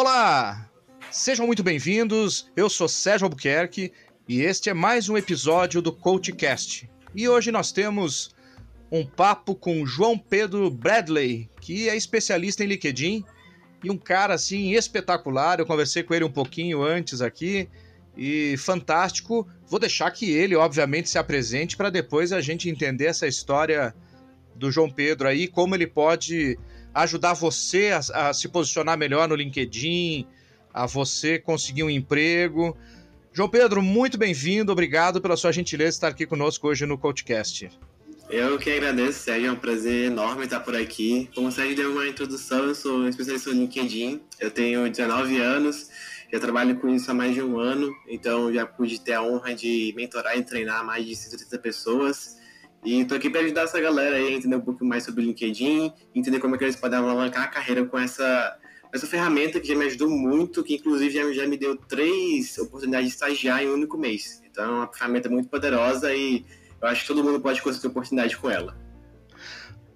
Olá! Sejam muito bem-vindos. Eu sou Sérgio Albuquerque e este é mais um episódio do CoachCast. E hoje nós temos um papo com João Pedro Bradley, que é especialista em LinkedIn e um cara assim espetacular. Eu conversei com ele um pouquinho antes aqui e fantástico. Vou deixar que ele, obviamente, se apresente para depois a gente entender essa história do João Pedro aí, como ele pode ajudar você a, a se posicionar melhor no LinkedIn, a você conseguir um emprego. João Pedro, muito bem-vindo, obrigado pela sua gentileza estar aqui conosco hoje no CoachCast. Eu que agradeço, Sérgio, é um prazer enorme estar por aqui. Como o Sérgio deu uma introdução, eu sou especialista no LinkedIn, eu tenho 19 anos, já trabalho com isso há mais de um ano, então já pude ter a honra de mentorar e treinar mais de 130 pessoas. E estou aqui para ajudar essa galera aí a entender um pouco mais sobre o LinkedIn, entender como é que eles podem alavancar a carreira com essa, essa ferramenta que já me ajudou muito, que inclusive já, já me deu três oportunidades de estagiar em um único mês. Então é uma ferramenta muito poderosa e eu acho que todo mundo pode conseguir oportunidade com ela.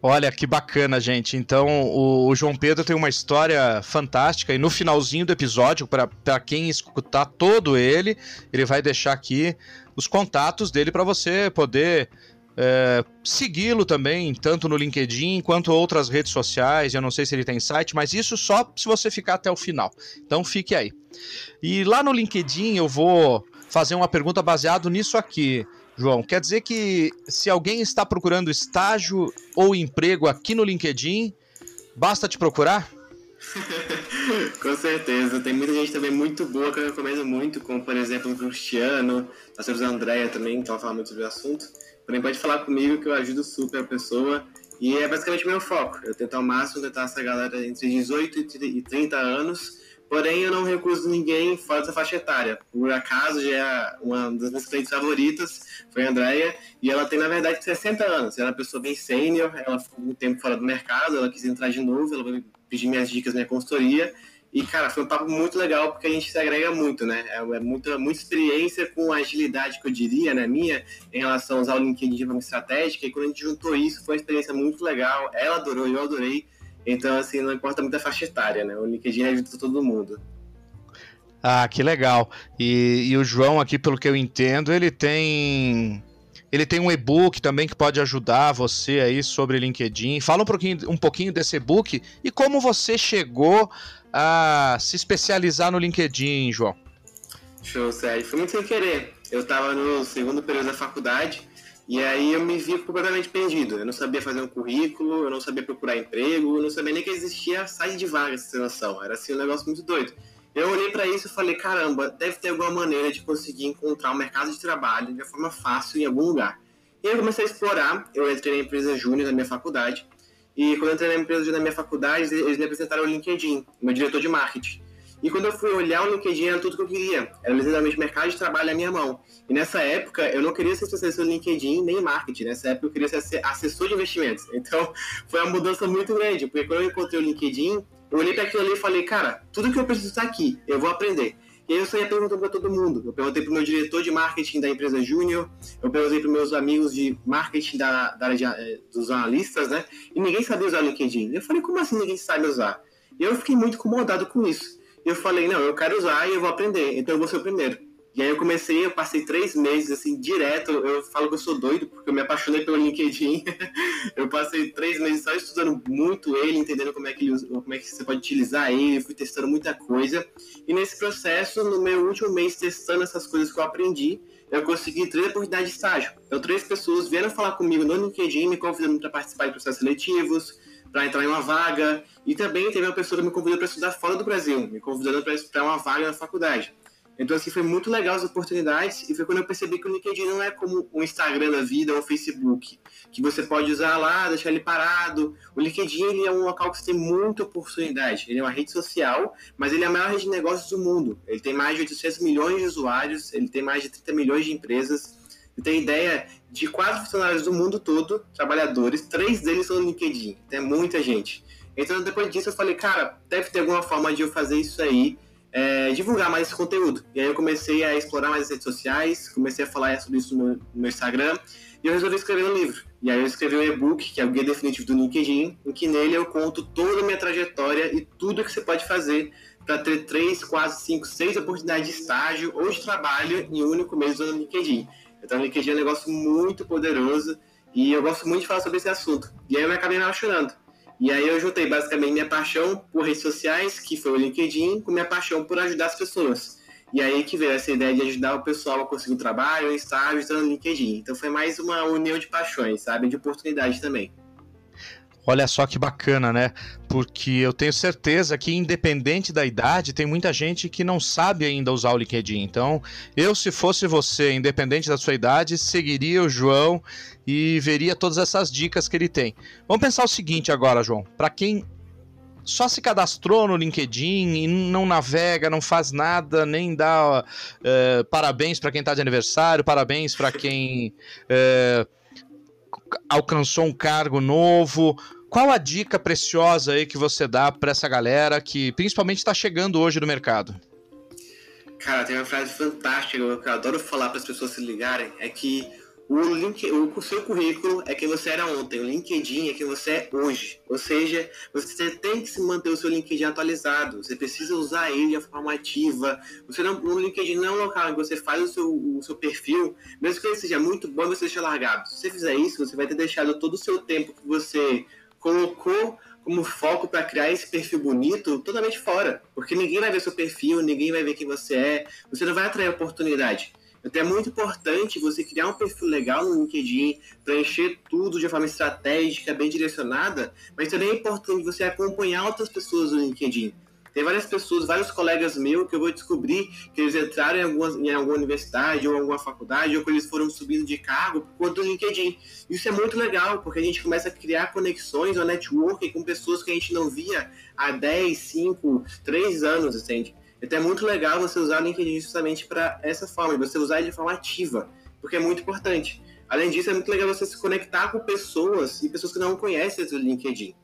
Olha que bacana, gente. Então, o, o, João Pedro tem uma história fantástica e no finalzinho do episódio, para quem escutar todo ele, ele vai deixar aqui os contatos dele para você poder é, segui-lo também, tanto no LinkedIn quanto outras redes sociais. Eu não sei se ele tem site, mas isso só se você ficar até o final. Então fique aí. E lá no LinkedIn eu vou fazer uma pergunta baseado nisso aqui, João. Quer dizer que se alguém está procurando estágio ou emprego aqui no LinkedIn, basta te procurar? Com certeza, tem muita gente também muito boa que eu recomendo muito, como por exemplo o Cristiano, a Andrea também, que ela fala muito sobre o assunto. Porém, pode falar comigo que eu ajudo super a pessoa. E é basicamente meu foco. Eu tento ao máximo tentar essa galera entre 18 e 30 anos. Porém, eu não recuso ninguém fora dessa faixa etária. Por acaso, já é uma das minhas clientes favoritas foi a Andrea. E ela tem, na verdade, 60 anos. Ela é uma pessoa bem sênior. Ela ficou um tempo fora do mercado. Ela quis entrar de novo. Ela vai pedir minhas dicas, minha consultoria. E, cara, foi um papo muito legal porque a gente se agrega muito, né? É, é muita, muita experiência com agilidade, que eu diria, né, minha, em relação a usar o LinkedIn de forma estratégica. E quando a gente juntou isso, foi uma experiência muito legal. Ela adorou, eu adorei. Então, assim, não importa muito a faixa etária, né? O LinkedIn ajuda todo mundo. Ah, que legal. E, e o João aqui, pelo que eu entendo, ele tem ele tem um e-book também que pode ajudar você aí sobre LinkedIn. Fala um pouquinho, um pouquinho desse e-book e como você chegou a se especializar no LinkedIn, João. Show, Sérgio. Foi muito sem querer. Eu estava no segundo período da faculdade e aí eu me vi completamente perdido. Eu não sabia fazer um currículo, eu não sabia procurar emprego, eu não sabia nem que existia site de vagas, sem noção. Era assim um negócio muito doido. Eu olhei para isso e falei, caramba, deve ter alguma maneira de conseguir encontrar um mercado de trabalho de forma fácil em algum lugar. E eu comecei a explorar, eu entrei na empresa júnior da minha faculdade, e quando eu entrei na empresa da minha faculdade, eles me apresentaram o LinkedIn, meu diretor de marketing. E quando eu fui olhar o LinkedIn, era tudo que eu queria. Era literalmente mercado de trabalho na minha mão. E nessa época, eu não queria ser especialista no LinkedIn nem em marketing. Nessa época, eu queria ser assessor de investimentos. Então, foi uma mudança muito grande, porque quando eu encontrei o LinkedIn, eu olhei para aquilo ali e falei, cara, tudo que eu preciso está aqui, eu vou aprender. E aí eu saía perguntando para todo mundo. Eu perguntei para o meu diretor de marketing da empresa Júnior, eu perguntei para meus amigos de marketing da, da área de, eh, dos analistas, né? E ninguém sabia usar o LinkedIn. Eu falei, como assim ninguém sabe usar? E eu fiquei muito incomodado com isso. Eu falei, não, eu quero usar e eu vou aprender, então eu vou ser o primeiro. E aí eu comecei, eu passei três meses, assim, direto. Eu falo que eu sou doido, porque eu me apaixonei pelo LinkedIn. eu passei três meses só estudando muito ele, entendendo como é que, ele, como é que você pode utilizar ele. fui testando muita coisa. E nesse processo, no meu último mês testando essas coisas que eu aprendi, eu consegui três oportunidades de estágio. Então, três pessoas vieram falar comigo no LinkedIn, me convidando para participar de processos seletivos, para entrar em uma vaga. E também teve uma pessoa que me convidou para estudar fora do Brasil, me convidando para uma vaga na faculdade. Então, assim, foi muito legal as oportunidades e foi quando eu percebi que o LinkedIn não é como o Instagram da vida ou o Facebook, que você pode usar lá, deixar ele parado. O LinkedIn ele é um local que você tem muita oportunidade. Ele é uma rede social, mas ele é a maior rede de negócios do mundo. Ele tem mais de 800 milhões de usuários, ele tem mais de 30 milhões de empresas. Ele tem ideia de quatro funcionários do mundo todo, trabalhadores, três deles são no LinkedIn. Tem muita gente. Então, depois disso, eu falei, cara, deve ter alguma forma de eu fazer isso aí é, divulgar mais esse conteúdo. E aí eu comecei a explorar mais as redes sociais, comecei a falar sobre isso no, no Instagram, e eu resolvi escrever um livro. E aí eu escrevi um e-book, que é o Guia Definitivo do LinkedIn, em que nele eu conto toda a minha trajetória e tudo que você pode fazer para ter três, quase cinco, seis oportunidades de estágio ou de trabalho em um único mês no LinkedIn. Então, o LinkedIn é um negócio muito poderoso e eu gosto muito de falar sobre esse assunto. E aí eu acabei me apaixonando. E aí eu juntei basicamente minha paixão por redes sociais, que foi o LinkedIn, com minha paixão por ajudar as pessoas. E aí que veio essa ideia de ajudar o pessoal a conseguir um trabalho, um estágio, usando o LinkedIn. Então foi mais uma união de paixões, sabe? De oportunidade também. Olha só que bacana, né? Porque eu tenho certeza que, independente da idade, tem muita gente que não sabe ainda usar o LinkedIn. Então, eu, se fosse você, independente da sua idade, seguiria o João e veria todas essas dicas que ele tem. Vamos pensar o seguinte agora, João. Para quem só se cadastrou no LinkedIn e não navega, não faz nada, nem dá uh, parabéns para quem está de aniversário, parabéns para quem. Uh, alcançou um cargo novo. Qual a dica preciosa aí que você dá para essa galera que principalmente está chegando hoje no mercado? Cara, tem uma frase fantástica que eu adoro falar para as pessoas se ligarem, é que o, link, o seu currículo é quem você era ontem, o LinkedIn é quem você é hoje. Ou seja, você tem que se manter o seu LinkedIn atualizado, você precisa usar ele de forma ativa. Você não, o LinkedIn não é um local que você faz o seu, o seu perfil, mesmo que ele seja muito bom, você deixa largado. Se você fizer isso, você vai ter deixado todo o seu tempo que você colocou como foco para criar esse perfil bonito totalmente fora. Porque ninguém vai ver seu perfil, ninguém vai ver quem você é, você não vai atrair oportunidade. Então é muito importante você criar um perfil legal no LinkedIn, preencher tudo de forma estratégica, bem direcionada, mas também é importante você acompanhar outras pessoas no LinkedIn. Tem várias pessoas, vários colegas meus que eu vou descobrir que eles entraram em, algumas, em alguma universidade ou alguma faculdade ou que eles foram subindo de cargo por conta do LinkedIn. Isso é muito legal, porque a gente começa a criar conexões ou networking com pessoas que a gente não via há 10, 5, 3 anos, entende? Então é muito legal você usar o LinkedIn justamente para essa forma, você usar ele de forma ativa, porque é muito importante. Além disso, é muito legal você se conectar com pessoas e pessoas que não conhecem o LinkedIn.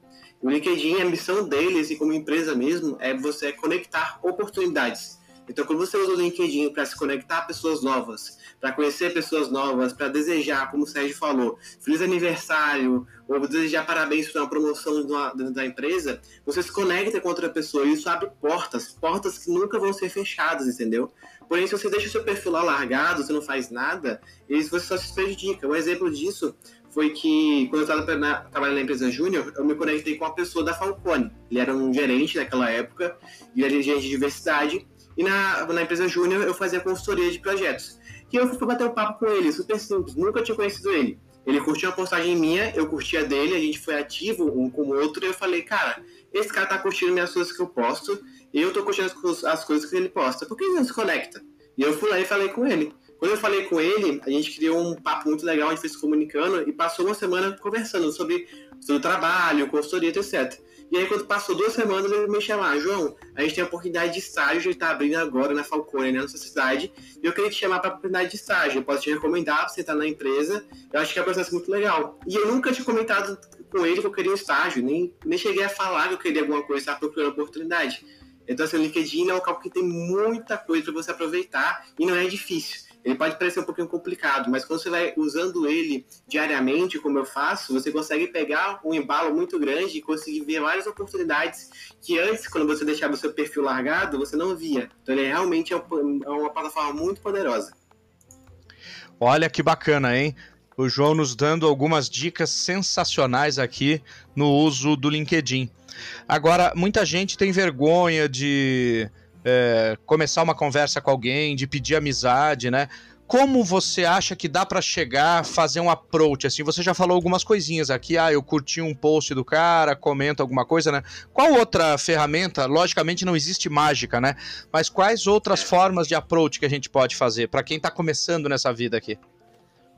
O LinkedIn, a missão dele, assim, como empresa mesmo, é você conectar oportunidades. Então, quando você usa o LinkedIn para se conectar a pessoas novas, para conhecer pessoas novas, para desejar, como o Sérgio falou, feliz aniversário, ou desejar parabéns por uma promoção dentro da empresa, você se conecta com outra pessoa e isso abre portas, portas que nunca vão ser fechadas, entendeu? Porém, se você deixa o seu perfil lá largado, você não faz nada, você só se prejudica. Um exemplo disso foi que, quando eu estava trabalhando na empresa Júnior, eu me conectei com uma pessoa da Falcone. Ele era um gerente naquela época, e era gerente de diversidade, e na, na empresa Júnior eu fazia consultoria de projetos. E eu fui bater um papo com ele, super simples, nunca tinha conhecido ele. Ele curtiu uma postagem minha, eu curtia dele, a gente foi ativo um com o outro, e eu falei, cara, esse cara tá curtindo minhas coisas que eu posto, e eu tô curtindo as, as coisas que ele posta, por que ele não se conecta? E eu fui lá e falei com ele. Quando eu falei com ele, a gente criou um papo muito legal, a gente foi se comunicando e passou uma semana conversando sobre, sobre o trabalho, consultoria, etc. E aí, quando passou duas semanas, ele me chamou, João, a gente tem a oportunidade de estágio, ele tá abrindo agora na Falcone, né, na nossa cidade, e eu queria te chamar para a oportunidade de estágio. Eu posso te recomendar para você estar na empresa. Eu acho que é um processo muito legal. E eu nunca tinha comentado com ele que eu queria um estágio, nem, nem cheguei a falar que eu queria alguma coisa, estava procurando oportunidade. Então, assim, o LinkedIn é um local que tem muita coisa para você aproveitar e não é difícil. Ele pode parecer um pouquinho complicado, mas quando você vai usando ele diariamente, como eu faço, você consegue pegar um embalo muito grande e conseguir ver várias oportunidades que antes, quando você deixava o seu perfil largado, você não via. Então, ele realmente é, é uma plataforma muito poderosa. Olha que bacana, hein? O João nos dando algumas dicas sensacionais aqui no uso do LinkedIn. Agora, muita gente tem vergonha de é, começar uma conversa com alguém, de pedir amizade, né? Como você acha que dá para chegar, fazer um approach assim? Você já falou algumas coisinhas aqui, ah, eu curti um post do cara, comenta alguma coisa, né? Qual outra ferramenta? Logicamente não existe mágica, né? Mas quais outras formas de approach que a gente pode fazer para quem está começando nessa vida aqui?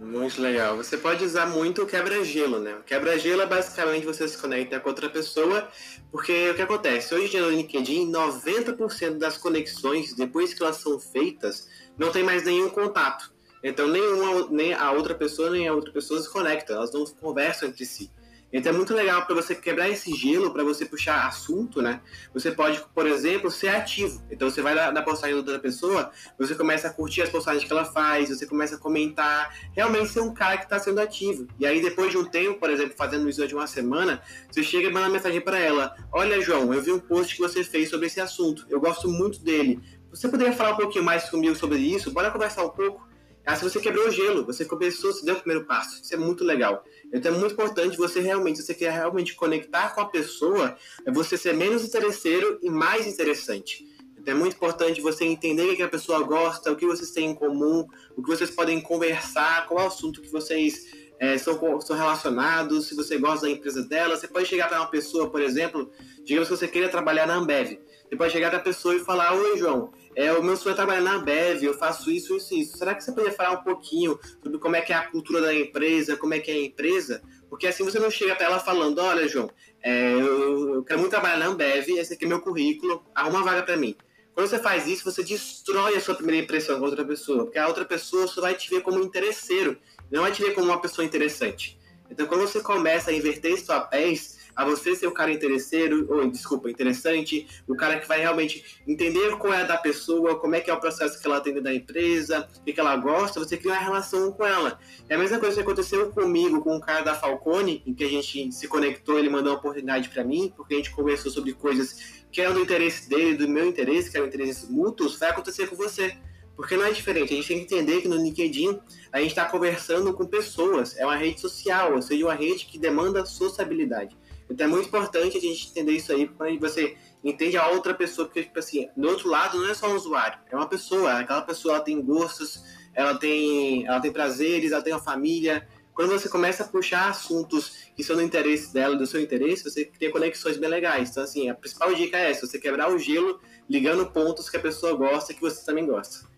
Muito legal. Você pode usar muito o quebra-gelo, né? O quebra-gelo é basicamente você se conecta com outra pessoa, porque o que acontece? Hoje no LinkedIn, 90% das conexões, depois que elas são feitas, não tem mais nenhum contato. Então, nenhuma, nem a outra pessoa, nem a outra pessoa se conecta, elas não conversam entre si. Então é muito legal para você quebrar esse gelo, para você puxar assunto, né? Você pode, por exemplo, ser ativo. Então você vai na, postagem da outra pessoa, você começa a curtir as postagens que ela faz, você começa a comentar, realmente ser um cara que está sendo ativo. E aí depois de um tempo, por exemplo, fazendo isso de uma semana, você chega e manda uma mensagem para ela: Olha, João, eu vi um post que você fez sobre esse assunto. Eu gosto muito dele. Você poderia falar um pouquinho mais comigo sobre isso? Bora conversar um pouco. Ah, se você quebrou o gelo, você começou, você deu o primeiro passo. Isso é muito legal. Então é muito importante você realmente, se você quer realmente conectar com a pessoa, é você ser menos interesseiro e mais interessante. Então é muito importante você entender o que a pessoa gosta, o que vocês têm em comum, o que vocês podem conversar, qual é o assunto que vocês é, são, são relacionados, se você gosta da empresa dela. Você pode chegar para uma pessoa, por exemplo, digamos que você queira trabalhar na Ambev. Você pode chegar para a pessoa e falar: Oi, João, é, o meu sonho é trabalhar na Bev, eu faço isso, isso, isso. Será que você poderia falar um pouquinho sobre como é que é a cultura da empresa, como é que é a empresa? Porque assim você não chega para ela falando, olha, João, é, eu, eu, quero muito trabalhar na Ambev, esse aqui é meu currículo, arruma uma vaga para mim. Quando você faz isso, você destrói a sua primeira impressão com outra pessoa, porque a outra pessoa só vai te ver como interesseiro, não vai te ver como uma pessoa interessante. Então, quando você começa a inverter esses papéis, a você ser o cara interesseiro, ou desculpa, interessante, o cara que vai realmente entender qual é a da pessoa, como é que é o processo que ela tem da empresa, o que, ela gosta, você cria uma relação com ela. É a mesma coisa que aconteceu comigo, com o cara da Falcone, em que a gente se conectou, ele mandou uma oportunidade para mim, porque a gente conversou sobre coisas que eram do interesse dele, do meu interesse, que eram interesses mútuos, vai acontecer com você. Porque não é diferente. A gente tem que entender que no LinkedIn a gente está conversando com pessoas. É uma rede social, ou seja, uma rede que demanda sociabilidade. Então é muito importante a gente entender isso aí, quando você entende a outra pessoa, porque, tipo assim, do outro lado não é só um usuário, é uma pessoa, aquela pessoa ela tem gostos, ela tem, ela tem prazeres, ela tem uma família. Quando você começa a puxar assuntos que são do interesse dela, do seu interesse, você cria conexões bem legais. Então, assim, a principal dica é essa: você quebrar o gelo ligando pontos que a pessoa gosta e que você também gosta.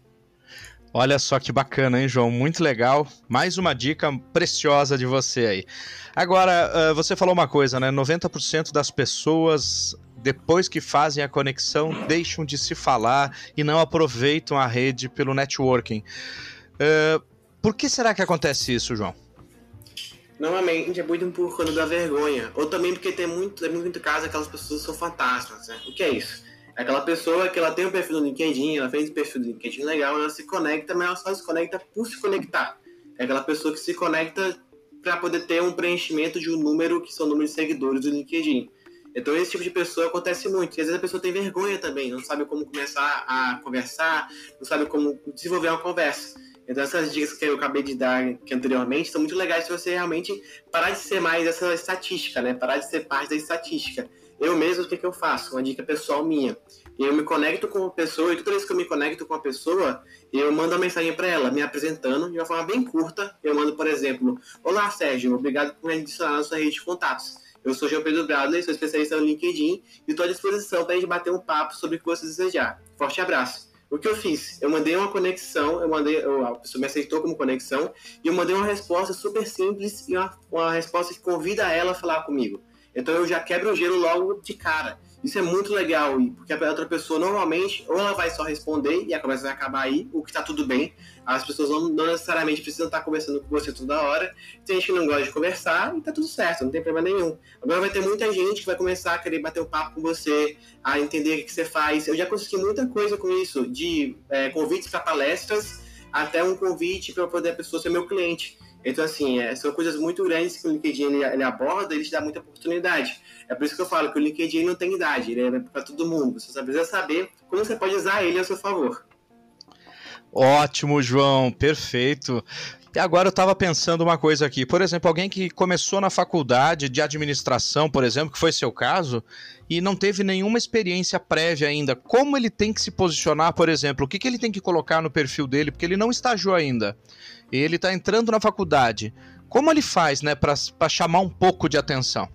Olha só que bacana, hein, João? Muito legal. Mais uma dica preciosa de você aí. Agora, você falou uma coisa, né? 90% das pessoas, depois que fazem a conexão, deixam de se falar e não aproveitam a rede pelo networking. por que será que acontece isso, João? Normalmente é muito por conta da vergonha. Ou também porque tem muito, tem muito caso aquelas pessoas são fantasmas, né? O que é isso? Aquela pessoa que ela tem um perfil no LinkedIn, ela fez um perfil do LinkedIn legal, ela se conecta, mas ela só se conecta por se conectar. É aquela pessoa que se conecta para poder ter um preenchimento de um número que são números de seguidores do LinkedIn. Então esse tipo de pessoa acontece muito. E às vezes a pessoa tem vergonha também, não sabe como começar a conversar, não sabe como desenvolver uma conversa. Então essas dicas que eu acabei de dar aqui anteriormente são muito legais se você realmente parar de ser mais essa estatística, né? Parar de ser parte da estatística eu mesmo, o que, que eu faço? Uma dica pessoal minha. Eu me conecto com uma pessoa e toda vez que eu me conecto com uma pessoa, eu mando uma mensagem para ela, me apresentando de uma forma bem curta. Eu mando, por exemplo, Olá, Sérgio, obrigado por me adicionar na sua rede de contatos. Eu sou João Pedro Bradley, sou especialista no LinkedIn e estou à disposição para a gente bater um papo sobre o que você desejar. Forte abraço. O que eu fiz? Eu mandei uma conexão, eu mandei, a pessoa me aceitou como conexão e eu mandei uma resposta super simples e uma, uma resposta que convida ela a falar comigo. Então eu já quebro o gelo logo de cara. Isso é muito legal, porque a outra pessoa normalmente, ou ela vai só responder e a conversa vai acabar aí, o que tá tudo bem. As pessoas não, necessariamente precisam estar conversando com você toda hora. Tem gente que não gosta de conversar e tá tudo certo, não tem problema nenhum. Agora vai ter muita gente que vai começar a querer bater um papo com você, a entender o que você faz. Eu já consegui muita coisa com isso, de é, convites para palestras até um convite para poder a pessoa ser meu cliente. Então, assim, é, são coisas muito grandes que o LinkedIn ele, ele, aborda, ele te dá muita oportunidade. É por isso que eu falo que o LinkedIn não tem idade, ele é para todo mundo. Você só precisa saber como você pode usar ele a seu favor. Ótimo, João, perfeito. E agora eu estava pensando uma coisa aqui. Por exemplo, alguém que começou na faculdade de administração, por exemplo, que foi seu caso, e não teve nenhuma experiência prévia ainda. Como ele tem que se posicionar, por exemplo? O que, que ele tem que colocar no perfil dele? Porque ele não estagiou ainda. Ele está entrando na faculdade. Como ele faz, né, para chamar um pouco de atenção?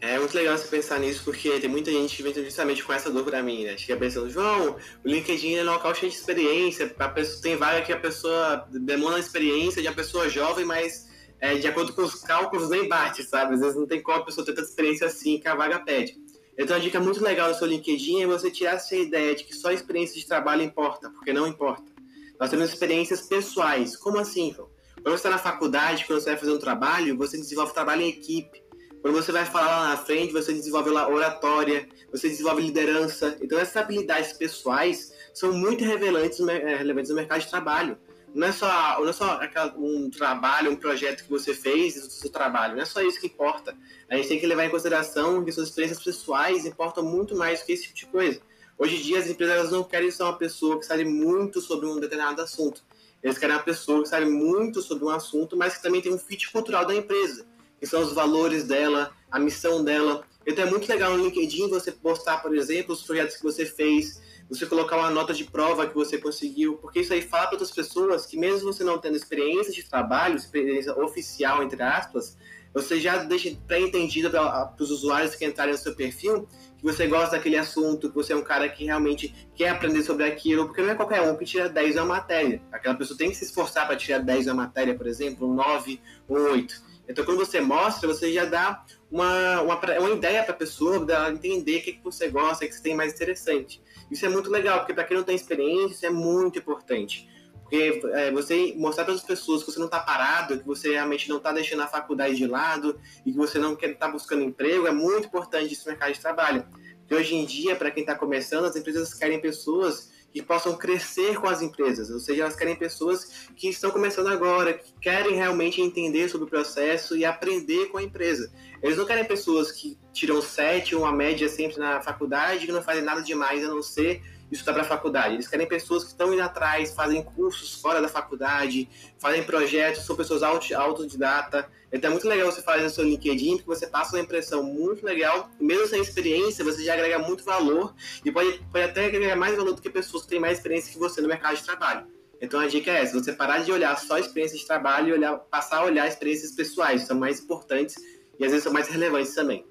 É muito legal você pensar nisso, porque tem muita gente que vem justamente com essa dor pra mim, né? Chega pensando, João, o LinkedIn é um local cheio de experiência, a pessoa, tem vaga que a pessoa demanda a experiência de uma pessoa jovem, mas é, de acordo com os cálculos nem bate, sabe? Às vezes não tem como a pessoa ter tanta experiência assim que a vaga pede. Então, a dica muito legal do seu LinkedIn é você tirar essa ideia de que só a experiência de trabalho importa, porque não importa. Nós temos experiências pessoais. Como assim, João? Quando você está na faculdade, quando você vai fazer um trabalho, você desenvolve trabalho em equipe. Quando você vai falar lá na frente, você desenvolve oratória, você desenvolve liderança. Então, essas habilidades pessoais são muito relevantes, eh, relevantes no mercado de trabalho. Não é só, não é só um trabalho, um projeto que você fez do seu trabalho, não é só isso que importa. A gente tem que levar em consideração que suas experiências pessoais importam muito mais do que esse tipo de coisa. Hoje em dia, as empresas não querem só uma pessoa que sabe muito sobre um determinado assunto. Eles querem uma pessoa que sabe muito sobre um assunto, mas que também tem um fit cultural da empresa que são os valores dela, a missão dela. Então é muito legal no LinkedIn você postar, por exemplo, os projetos que você fez, você colocar uma nota de prova que você conseguiu, porque isso aí fala para outras pessoas que mesmo você não tendo experiência de trabalho, experiência oficial, entre aspas, você já deixa pré-entendido para os usuários que entrarem no seu perfil que você gosta daquele assunto, que você é um cara que realmente quer aprender sobre aquilo, porque não é qualquer um que tira 10 na matéria. Aquela pessoa tem que se esforçar para tirar 10 na matéria, por exemplo, um 9, um 8. Então, quando você mostra, você já dá uma, uma, uma ideia para a pessoa, dela entender o que, que você gosta, o que você tem mais interessante. Isso é muito legal, porque para quem não tem experiência, isso é muito importante. Porque é, você mostrar para as pessoas que você não está parado, que você realmente não está deixando a faculdade de lado e que você não quer estar tá buscando emprego, é muito importante esse mercado de trabalho. Porque hoje em dia, para quem está começando, as empresas querem pessoas que possam crescer com as empresas, ou seja, elas querem pessoas que estão começando agora, que querem realmente entender sobre o processo e aprender com a empresa. Eles não querem pessoas que tiram sete ou uma média sempre na faculdade e não fazem nada demais a não ser estudar para a faculdade. Eles querem pessoas que estão indo atrás, fazem cursos fora da faculdade, fazem projetos, são pessoas autodidata. Então é muito legal você fazer no seu LinkedIn, porque você passa uma impressão muito legal. Mesmo sem experiência, você já agrega muito valor e pode, pode até agregar mais valor do que pessoas que têm mais experiência que você no mercado de trabalho. Então a dica é essa: você parar de olhar só a experiência de trabalho e olhar, passar a olhar experiências pessoais, são mais importantes e às vezes são mais relevantes também.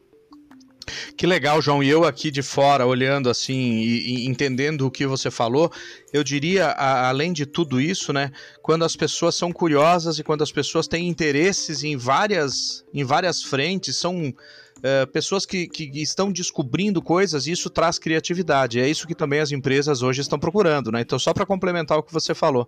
Que legal, João. E eu aqui de fora, olhando assim e, e entendendo o que você falou, eu diria, a, além de tudo isso, né, quando as pessoas são curiosas e quando as pessoas têm interesses em várias, em várias frentes, são uh, pessoas que, que estão descobrindo coisas, isso traz criatividade. É isso que também as empresas hoje estão procurando, né? Então, só para complementar o que você falou.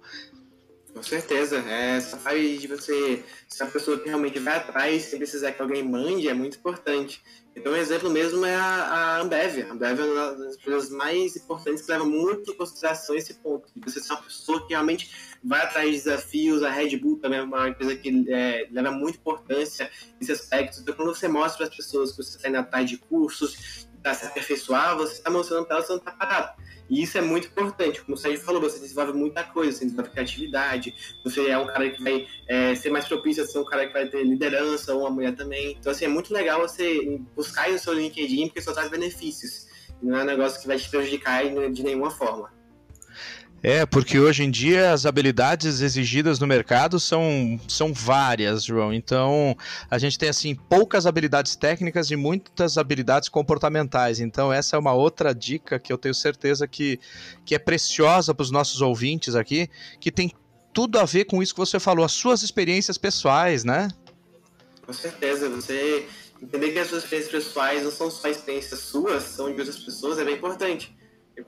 Com certeza. É, fase de você ser uma pessoa realmente vai atrás sem precisar que alguém mande é muito importante. Então, um exemplo mesmo é a, a Ambev. A Ambev é uma das empresas mais importantes que leva muito em consideração esse ponto. Você ser uma pessoa que realmente vai atrás de desafios. A Red Bull também é uma empresa que é, leva muita importância nesse aspecto. Então, quando você mostra para as pessoas que você está indo atrás de cursos, está se aperfeiçoar, você está mostrando para elas que você não está parado. E isso é muito importante. Como o Sérgio falou, você desenvolve muita coisa, você desenvolve criatividade, você é um cara que vai é, ser mais propício a ser um cara que vai ter liderança, ou uma mulher também. Então, assim, é muito legal você buscar no seu LinkedIn, porque só traz benefícios. Não é um negócio que vai te prejudicar de nenhuma forma. É, porque hoje em dia as habilidades exigidas no mercado são, são várias, João. Então, a gente tem assim poucas habilidades técnicas e muitas habilidades comportamentais. Então, essa é uma outra dica que eu tenho certeza que, que é preciosa para os nossos ouvintes aqui, que tem tudo a ver com isso que você falou, as suas experiências pessoais, né? Com certeza, você entender que as suas experiências pessoais não são só experiências suas, são de outras pessoas, é bem importante.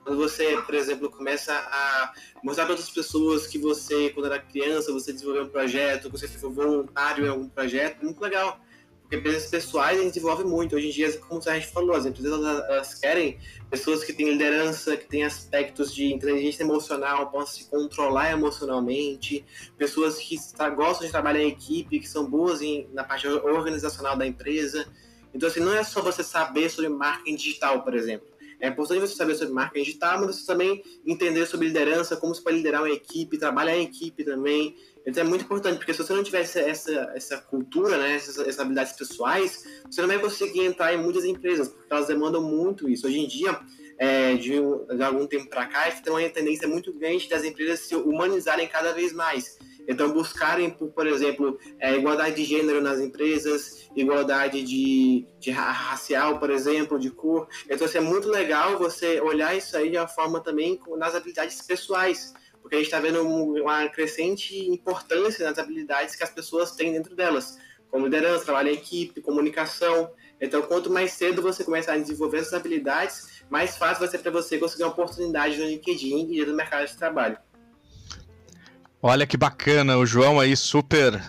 Quando você, por exemplo, começa a mostrar para outras pessoas que você, quando era criança, você desenvolveu um projeto, que você foi voluntário em algum projeto, é muito legal. Porque empresas pessoais a gente desenvolve muito. Hoje em dia, como a gente falou, as empresas elas, querem pessoas que têm liderança, que têm aspectos de inteligência emocional, possam se controlar emocionalmente, pessoas que gostam de trabalhar em equipe, que são boas em, na parte organizacional da empresa. Então, assim, não é só você saber sobre marketing digital, por exemplo é importante você saber sobre marca digital, mas você também entender sobre liderança, como você pode liderar uma equipe, trabalhar em equipe também. Então é muito importante, porque se você não tiver essa, essa, cultura, né, essas, essas, habilidades pessoais, você não vai conseguir entrar em muitas empresas, porque elas demandam muito isso. Hoje em dia, é, de, de algum tempo para cá, tem uma tendência muito grande das empresas se humanizarem cada vez mais. Então, buscarem, por, exemplo, é, igualdade de gênero nas empresas, igualdade de, de racial, por exemplo, de cor. Então, assim, é muito legal você olhar isso aí de uma forma também nas habilidades pessoais, porque a gente está vendo uma crescente importância nas habilidades que as pessoas têm dentro delas, como liderança, trabalho em equipe, comunicação. Então, quanto mais cedo você começar a desenvolver essas habilidades, mais fácil vai ser para você conseguir uma oportunidade no LinkedIn e no mercado de trabalho. Olha que bacana, o João aí super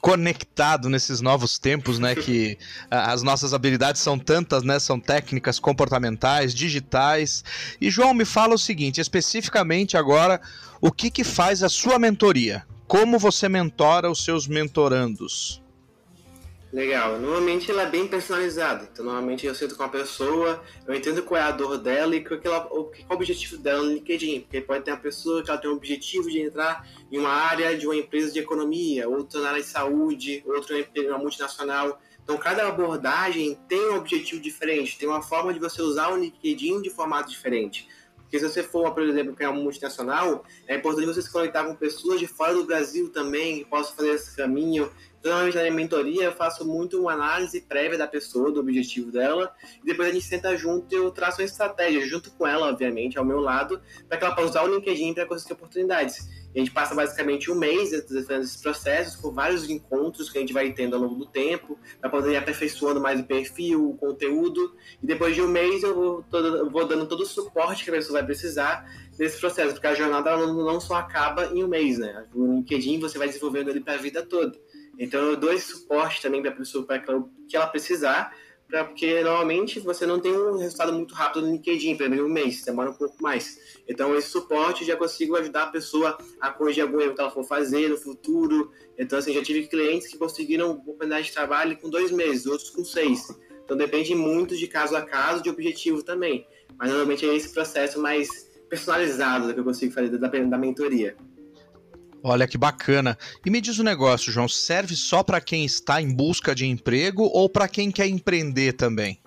conectado nesses novos tempos, né? Que as nossas habilidades são tantas, né? São técnicas comportamentais, digitais. E João, me fala o seguinte, especificamente agora, o que que faz a sua mentoria? Como você mentora os seus mentorandos? Legal. Normalmente ela é bem personalizada. Então, normalmente eu sento com a pessoa, eu entendo qual é a dor dela e qual, é, o objetivo dela no LinkedIn. Porque pode ter uma pessoa que ela tem um objetivo de entrar em uma área de uma empresa de economia, outra na área de saúde, outra em uma multinacional. Então, cada abordagem tem um objetivo diferente, tem uma forma de você usar o LinkedIn de formato diferente. Porque se você for, por exemplo, criar uma multinacional, é importante você se conectar com pessoas de fora do Brasil também, que possam fazer esse caminho. Normalmente na minha mentoria eu faço muito uma análise prévia da pessoa, do objetivo dela, e depois a gente senta junto e eu traço uma estratégia, junto com ela, obviamente, ao meu lado, para que ela possa usar o LinkedIn para conseguir oportunidades. A gente passa basicamente um mês fazendo esses processos, com vários encontros que a gente vai tendo ao longo do tempo, para poder ir aperfeiçoando mais o perfil, o conteúdo, e depois de um mês eu vou, eu vou dando todo o suporte que a pessoa vai precisar nesse processo, porque a jornada não, não só acaba em um mês, né? O LinkedIn você vai desenvolvendo ele para a vida toda. Então eu dou esse suporte também para a pessoa para que ela precisar, porque normalmente você não tem um resultado muito rápido no LinkedIn, pelo menos um mês, demora um pouco mais. Então esse suporte já consigo ajudar a pessoa a corrigir algum erro que ela for fazer no futuro. Então assim, já tive clientes que conseguiram oportunidade de trabalho com dois meses, outros com seis. Então depende muito de caso a caso, de objetivo também. Mas normalmente é esse processo mais personalizado que eu consigo fazer da, da mentoria. Olha que bacana. E me diz um negócio, João, serve só para quem está em busca de emprego ou para quem quer empreender também?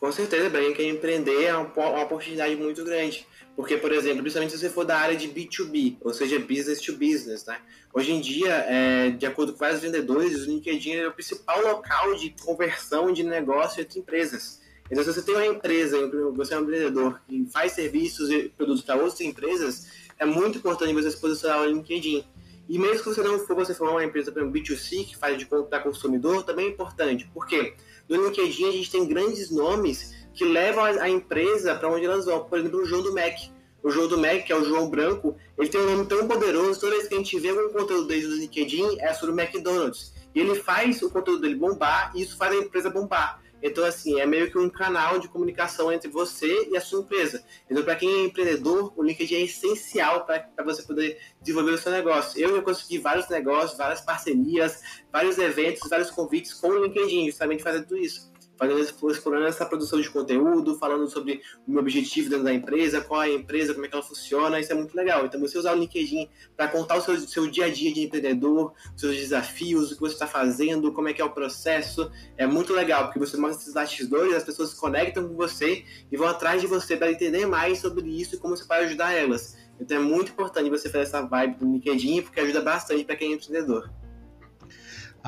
Com certeza, para quem quer empreender é uma oportunidade muito grande. Porque, por exemplo, principalmente se você for da área de B2B, ou seja, business to business, né? Hoje em dia, é, de acordo com vários vendedores, o LinkedIn é o principal local de conversão de negócio entre empresas. Então, se você tem uma empresa, você é um vendedor que faz serviços e produtos para outras empresas, é muito importante você se posicionar no LinkedIn. E mesmo que você não for, você for uma empresa, por exemplo, B2C, que faz de para consumidor, também é importante. Por quê? No LinkedIn a gente tem grandes nomes que levam a empresa para onde elas vão. Por exemplo, o João do Mac. O João do Mac, que é o João Branco, ele tem um nome tão poderoso, toda vez que a gente vê algum conteúdo dele no LinkedIn, é sobre o McDonald's. E ele faz o conteúdo dele bombar, e isso faz a empresa bombar. Então, assim, é meio que um canal de comunicação entre você e a sua empresa. Então, para quem é empreendedor, o LinkedIn é essencial para você poder desenvolver o seu negócio. Eu já consegui vários negócios, várias parcerias, vários eventos, vários convites com o LinkedIn, justamente fazendo tudo isso fazendo, explorando essa produção de conteúdo, falando sobre o meu objetivo dentro da empresa, qual é a empresa, como é que ela funciona, isso é muito legal. Então, você usar o LinkedIn para contar o seu, seu dia a dia de empreendedor, os seus desafios, o que você está fazendo, como é que é o processo, é muito legal, porque você mostra esses bastidores, as pessoas se conectam com você e vão atrás de você para entender mais sobre isso e como você pode ajudar elas. Então, é muito importante você fazer essa vibe do LinkedIn, porque ajuda bastante para quem é empreendedor.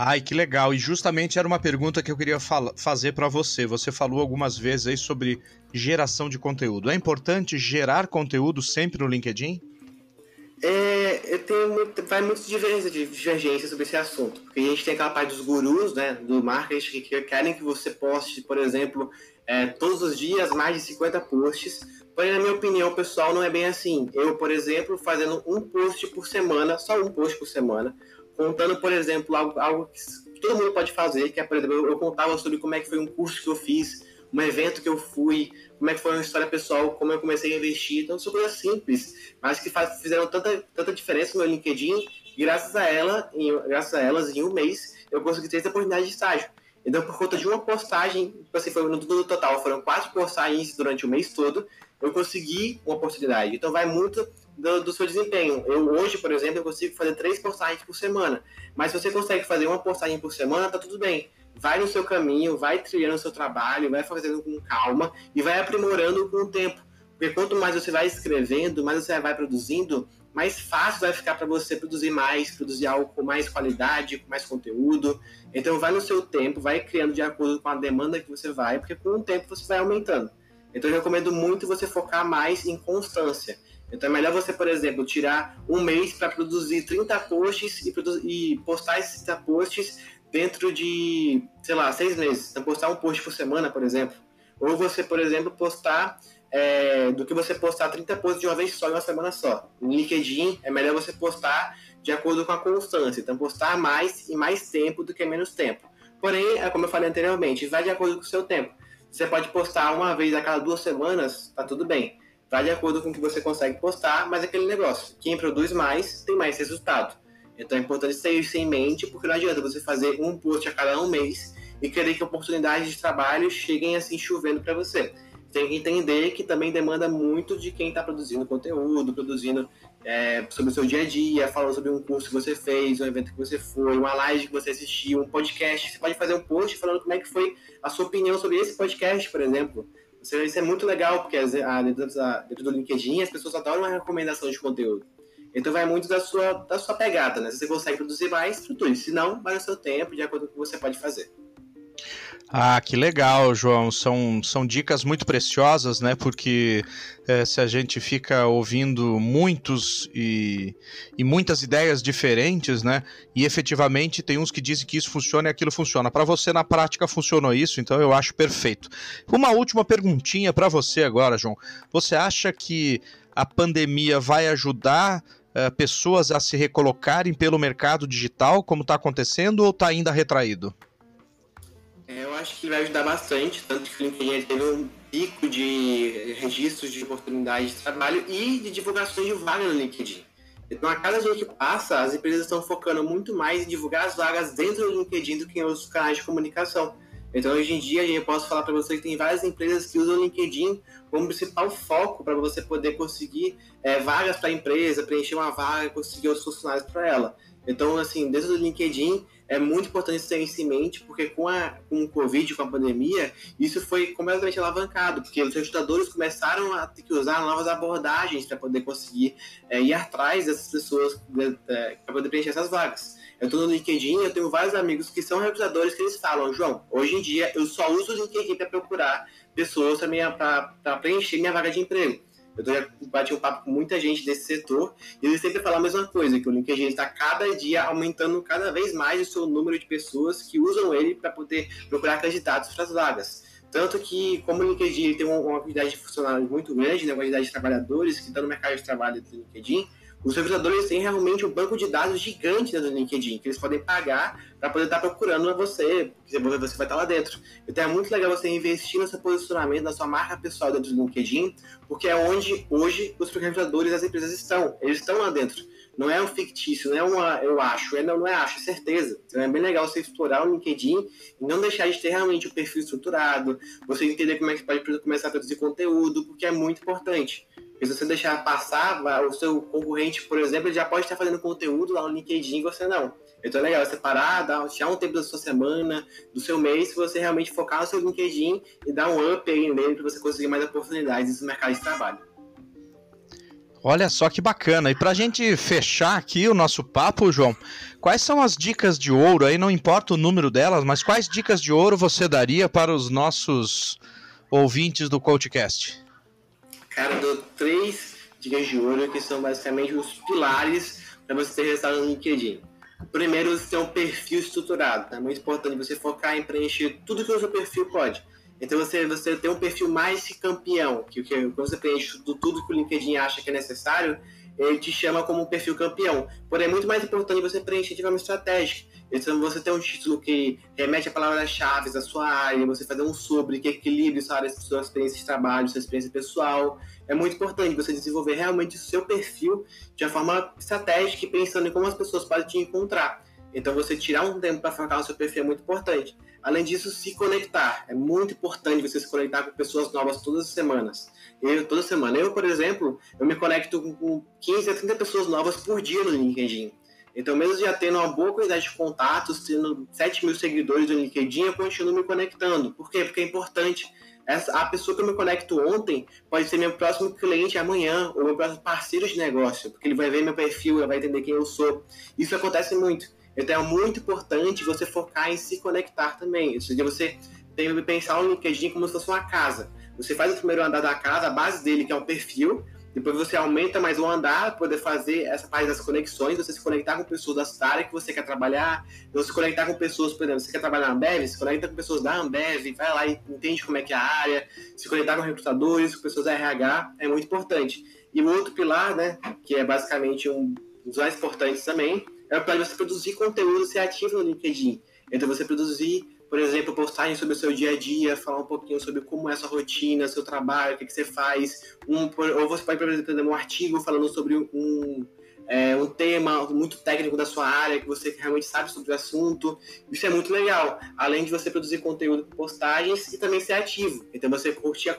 Ai, que legal. E justamente era uma pergunta que eu queria fazer para você. Você falou algumas vezes aí sobre geração de conteúdo. É importante gerar conteúdo sempre no LinkedIn? É, eu tenho muito, vai muito divergência, divergência sobre esse assunto. Porque a gente tem aquela parte dos gurus, né, do marketing, que querem que você poste, por exemplo, é, todos os dias mais de 50 posts. Porém, na minha opinião, pessoal, não é bem assim. Eu, por exemplo, fazendo um post por semana, só um post por semana, contando, por exemplo, algo, algo que todo mundo pode fazer, que é, por exemplo, eu, eu, contava sobre como é que foi um curso que eu fiz, um evento que eu fui, como é que foi uma história pessoal, como eu comecei a investir. Então, são coisas simples, mas que faz, fizeram tanta, tanta diferença no meu LinkedIn, graças a ela, em, graças a elas, em um mês, eu consegui ter essa oportunidade de estágio. Então, por conta de uma postagem, tipo assim, foi no total, foram quatro postagens durante o mês todo, eu consegui uma oportunidade. Então, vai muito do, do, seu desempenho. Eu hoje, por exemplo, eu consigo fazer três postagens por semana. Mas se você consegue fazer uma postagem por semana, tá tudo bem. Vai no seu caminho, vai trilhando o seu trabalho, vai fazendo com calma e vai aprimorando com o tempo. Porque quanto mais você vai escrevendo, mais você vai produzindo, mais fácil vai ficar para você produzir mais, produzir algo com mais qualidade, com mais conteúdo. Então vai no seu tempo, vai criando de acordo com a demanda que você vai, porque com o tempo você vai aumentando. Então eu recomendo muito você focar mais em constância. Então é melhor você, por exemplo, tirar um mês para produzir 30 posts e, e, postar esses 30 posts dentro de, sei lá, seis meses. Então postar um post por semana, por exemplo. Ou você, por exemplo, postar é, do que você postar 30 posts de uma vez só em uma semana só. No LinkedIn é melhor você postar de acordo com a constância, então postar mais e mais tempo do que menos tempo. Porém, é como eu falei anteriormente, vai de acordo com o seu tempo. Você pode postar uma vez a cada duas semanas, tá tudo bem. Vai de acordo com o que você consegue postar, mas aquele negócio. Quem produz mais tem mais resultado. Então é importante ter isso em mente, porque não adianta você fazer um post a cada um mês e querer que oportunidades de trabalho cheguem assim chovendo para você tem que entender que também demanda muito de quem está produzindo conteúdo, produzindo é, sobre o seu dia a dia, falando sobre um curso que você fez, um evento que você foi, uma live que você assistiu, um podcast. Você pode fazer um post falando como é que foi a sua opinião sobre esse podcast, por exemplo. Isso é muito legal, porque dentro do LinkedIn as pessoas adoram uma recomendação de conteúdo. Então vai muito da sua, da sua pegada, né? Se você consegue produzir mais, produz. Se não, vai no seu tempo, de acordo com o que você pode fazer. Ah, que legal, João. São, são dicas muito preciosas, né? Porque é, se a gente fica ouvindo muitos e, e muitas ideias diferentes, né? E efetivamente tem uns que dizem que isso funciona e aquilo funciona. Para você, na prática, funcionou isso, então eu acho perfeito. Uma última perguntinha para você agora, João. Você acha que a pandemia vai ajudar uh, pessoas a se recolocarem pelo mercado digital, como está acontecendo, ou está ainda retraído? É, eu acho que vai ajudar bastante, tanto que o LinkedIn teve um pico de registros de oportunidades de trabalho e de divulgações de vaga no LinkedIn. Então, a cada dia que passa, as empresas estão focando muito mais em divulgar as vagas dentro do LinkedIn do que em outros canais de comunicação. Então, hoje em dia, eu posso falar para você que tem várias empresas que usam o LinkedIn como principal foco para você poder conseguir é, vagas para a empresa, preencher uma vaga, conseguir outros funcionários para ela. Então, assim, dentro do LinkedIn, é muito importante ter isso em mente, porque com, a, com o Covid, com a pandemia, isso foi completamente alavancado, porque os recrutadores começaram a ter que usar novas abordagens para poder conseguir é, ir atrás dessas pessoas, é, para poder preencher essas vagas. Eu estou no LinkedIn, eu tenho vários amigos que são recrutadores que eles falam, João, hoje em dia eu só uso o LinkedIn para procurar pessoas para preencher minha vaga de emprego. Eu já bati um papo com muita gente desse setor e eles sempre falam a mesma coisa, que o LinkedIn está cada dia aumentando cada vez mais o seu número de pessoas que usam ele para poder procurar candidatos para as vagas. Tanto que, como o LinkedIn tem uma quantidade de funcionários muito grande, né, uma quantidade de trabalhadores que estão no mercado de trabalho do LinkedIn, os recrutadores têm realmente um banco de dados gigante dentro do LinkedIn, que eles podem pagar para poder estar tá procurando você, porque você vai estar lá dentro. Então é muito legal você investir seu posicionamento, na sua marca pessoal dentro do LinkedIn, porque é onde hoje os recrutadores das empresas estão. Eles estão lá dentro. Não é um fictício, não é uma eu acho, é, não, não é acho, é certeza. Então é bem legal você explorar o LinkedIn e não deixar de ter realmente o um perfil estruturado, você entender como é que pode começar a produzir conteúdo, porque é muito importante. Porque se você deixar passar, o seu concorrente, por exemplo, já pode estar fazendo conteúdo lá no LinkedIn e você não. Então é legal você parar, dar, tirar um tempo da sua semana, do seu mês, se você realmente focar no seu LinkedIn e dar um up aí nele para você conseguir mais oportunidades no mercado de trabalho. Olha só que bacana. E para a gente fechar aqui o nosso papo, João, quais são as dicas de ouro aí? Não importa o número delas, mas quais dicas de ouro você daria para os nossos ouvintes do CoachCast? Cara, eu dou três dicas de ouro que são basicamente os pilares para você ter resultado no LinkedIn. Primeiro, você ter um perfil estruturado. É muito importante você focar em preencher tudo que o seu perfil pode. Então, você, você ter um perfil mais campeão, que, que quando você preenche tudo, tudo que o LinkedIn acha que é necessário, ele te chama como um perfil campeão. Porém, é muito mais importante você preencher de forma estratégica. Então, você ter um título que remete a palavras-chave da sua área, você fazer um sobre, que equilibre sua, área, sua experiência de trabalho, sua experiência pessoal. É muito importante você desenvolver realmente o seu perfil de uma forma estratégica e pensando em como as pessoas podem te encontrar. Então, você tirar um tempo para focar no seu perfil é muito importante. Além disso, se conectar. É muito importante você se conectar com pessoas novas todas as semanas. Eu, toda semana. Eu, por exemplo, eu me conecto com 15 a 30 pessoas novas por dia no LinkedIn. Então, mesmo já tendo uma boa quantidade de contatos, tendo 7 mil seguidores no LinkedIn, eu continuo me conectando. Por quê? Porque é importante. Essa, a pessoa que eu me conecto ontem pode ser meu próximo cliente amanhã, ou meu próximo parceiro de negócio, porque ele vai ver meu perfil, ele vai entender quem eu sou. Isso acontece muito. Então, é muito importante você focar em se conectar também. Ou seja, você tem que pensar o LinkedIn como se fosse uma casa. Você faz o primeiro andar da casa, a base dele, que é um perfil, depois você aumenta mais o andar para poder fazer essa parte das conexões, você se conectar com pessoas da sua área que você quer trabalhar, você se conectar com pessoas, por exemplo, você quer trabalhar na Ambev, se conecta com pessoas da Ambev, vai lá e entende como é que é a área, se conectar com recrutadores, com pessoas da RH, é muito importante. E o outro pilar, né, que é basicamente um dos mais importantes também, é de você produzir conteúdo, ser ativo no LinkedIn. Então você produzir por exemplo, postagens sobre o seu dia a dia, falar um pouquinho sobre como é a sua rotina, seu trabalho, o que, que você faz. Um, ou você pode, por exemplo, um artigo falando sobre um, é, um tema muito técnico da sua área, que você realmente sabe sobre o assunto. Isso é muito legal. Além de você produzir conteúdo com postagens e também ser ativo. Então, você curtir,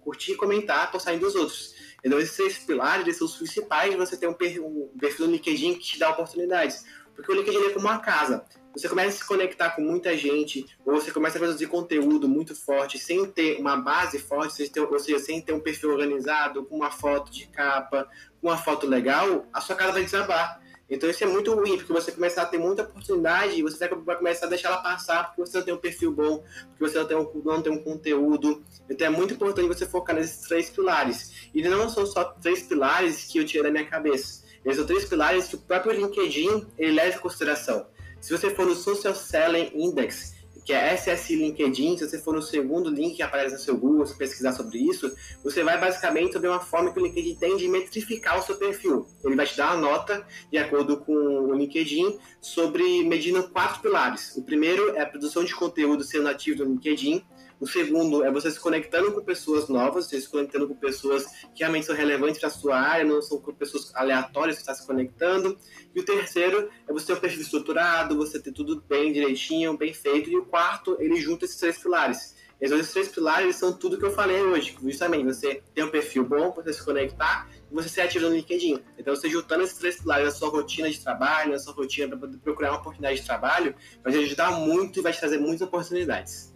curtir e comentar a postagem dos outros. Então, esses três pilares eles são os principais de você ter um perfil no LinkedIn que te dá oportunidades. Porque o LinkedIn é como uma casa você começa a se conectar com muita gente, ou você começa a produzir conteúdo muito forte, sem ter uma base forte, ou seja, sem ter um perfil organizado, com uma foto de capa, com uma foto legal, a sua casa vai desabar. Então isso é muito ruim, porque você começa a ter muita oportunidade e você vai começar a deixar ela passar porque você não tem um perfil bom, porque você não tem um, não tem um conteúdo. Então é muito importante você focar nesses três pilares. E não são só três pilares que eu tirei da minha cabeça. Eles são três pilares que o próprio LinkedIn ele leva em consideração. Se você for no Social Selling Index, que é SSI LinkedIn, se você for no segundo link que aparece no seu Google, se pesquisar sobre isso, você vai basicamente sobre uma forma que o LinkedIn tem de metrificar o seu perfil. Ele vai te dar uma nota, de acordo com o LinkedIn, sobre medindo quatro pilares. O primeiro é a produção de conteúdo sendo ativo no LinkedIn. O segundo é você se conectando com pessoas novas, você se conectando com pessoas que realmente são relevantes para a sua área, não são com pessoas aleatórias que está se conectando. E o terceiro é você ter um perfil estruturado, você ter tudo bem direitinho, bem feito. E o quarto, ele junta esses três pilares. Esses três pilares são tudo que eu falei hoje. Justamente, você ter um perfil bom, você se conectar e você ser ativo no LinkedIn. Então, você juntando esses três pilares na sua rotina de trabalho, na sua rotina para procurar uma oportunidade de trabalho, vai te ajudar muito e vai te trazer muitas oportunidades.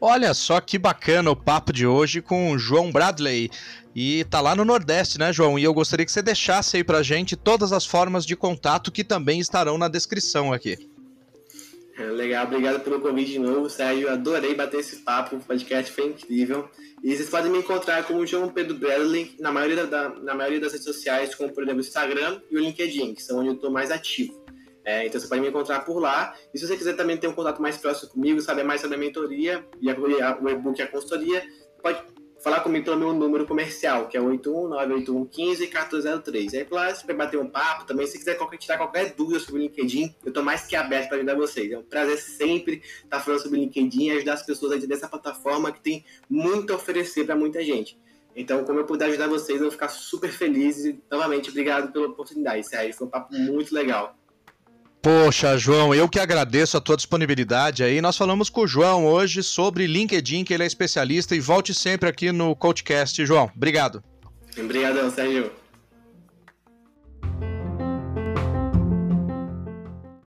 Olha só que bacana o papo de hoje com o João Bradley. E tá lá no Nordeste, né, João? E eu gostaria que você deixasse aí pra gente todas as formas de contato que também estarão na descrição aqui. É, legal, obrigado pelo convite de novo, Sérgio. Adorei bater esse papo, o podcast foi incrível. E vocês podem me encontrar como João Pedro Bradley na maioria, da, na maioria das redes sociais, como por exemplo o Instagram e o LinkedIn, que são onde eu estou mais ativo. É, então você pode me encontrar por lá. E se você quiser também ter um contato mais próximo comigo, saber mais sobre a mentoria e a, o e-book e a consultoria, pode falar comigo pelo meu número comercial, que é 81981151403. Aí lá você bater um papo também. Se quiser qualquer, tirar qualquer dúvida sobre o LinkedIn, eu estou mais que aberto para ajudar vocês. É um prazer sempre estar falando sobre o LinkedIn e ajudar as pessoas a entender essa plataforma que tem muito a oferecer para muita gente. Então, como eu puder ajudar vocês, eu vou ficar super feliz. E, novamente, obrigado pela oportunidade, Sérgio. Foi um papo muito legal. Poxa, João, eu que agradeço a tua disponibilidade aí. Nós falamos com o João hoje sobre LinkedIn, que ele é especialista, e volte sempre aqui no CoachCast, João. Obrigado. Obrigadão, Sérgio.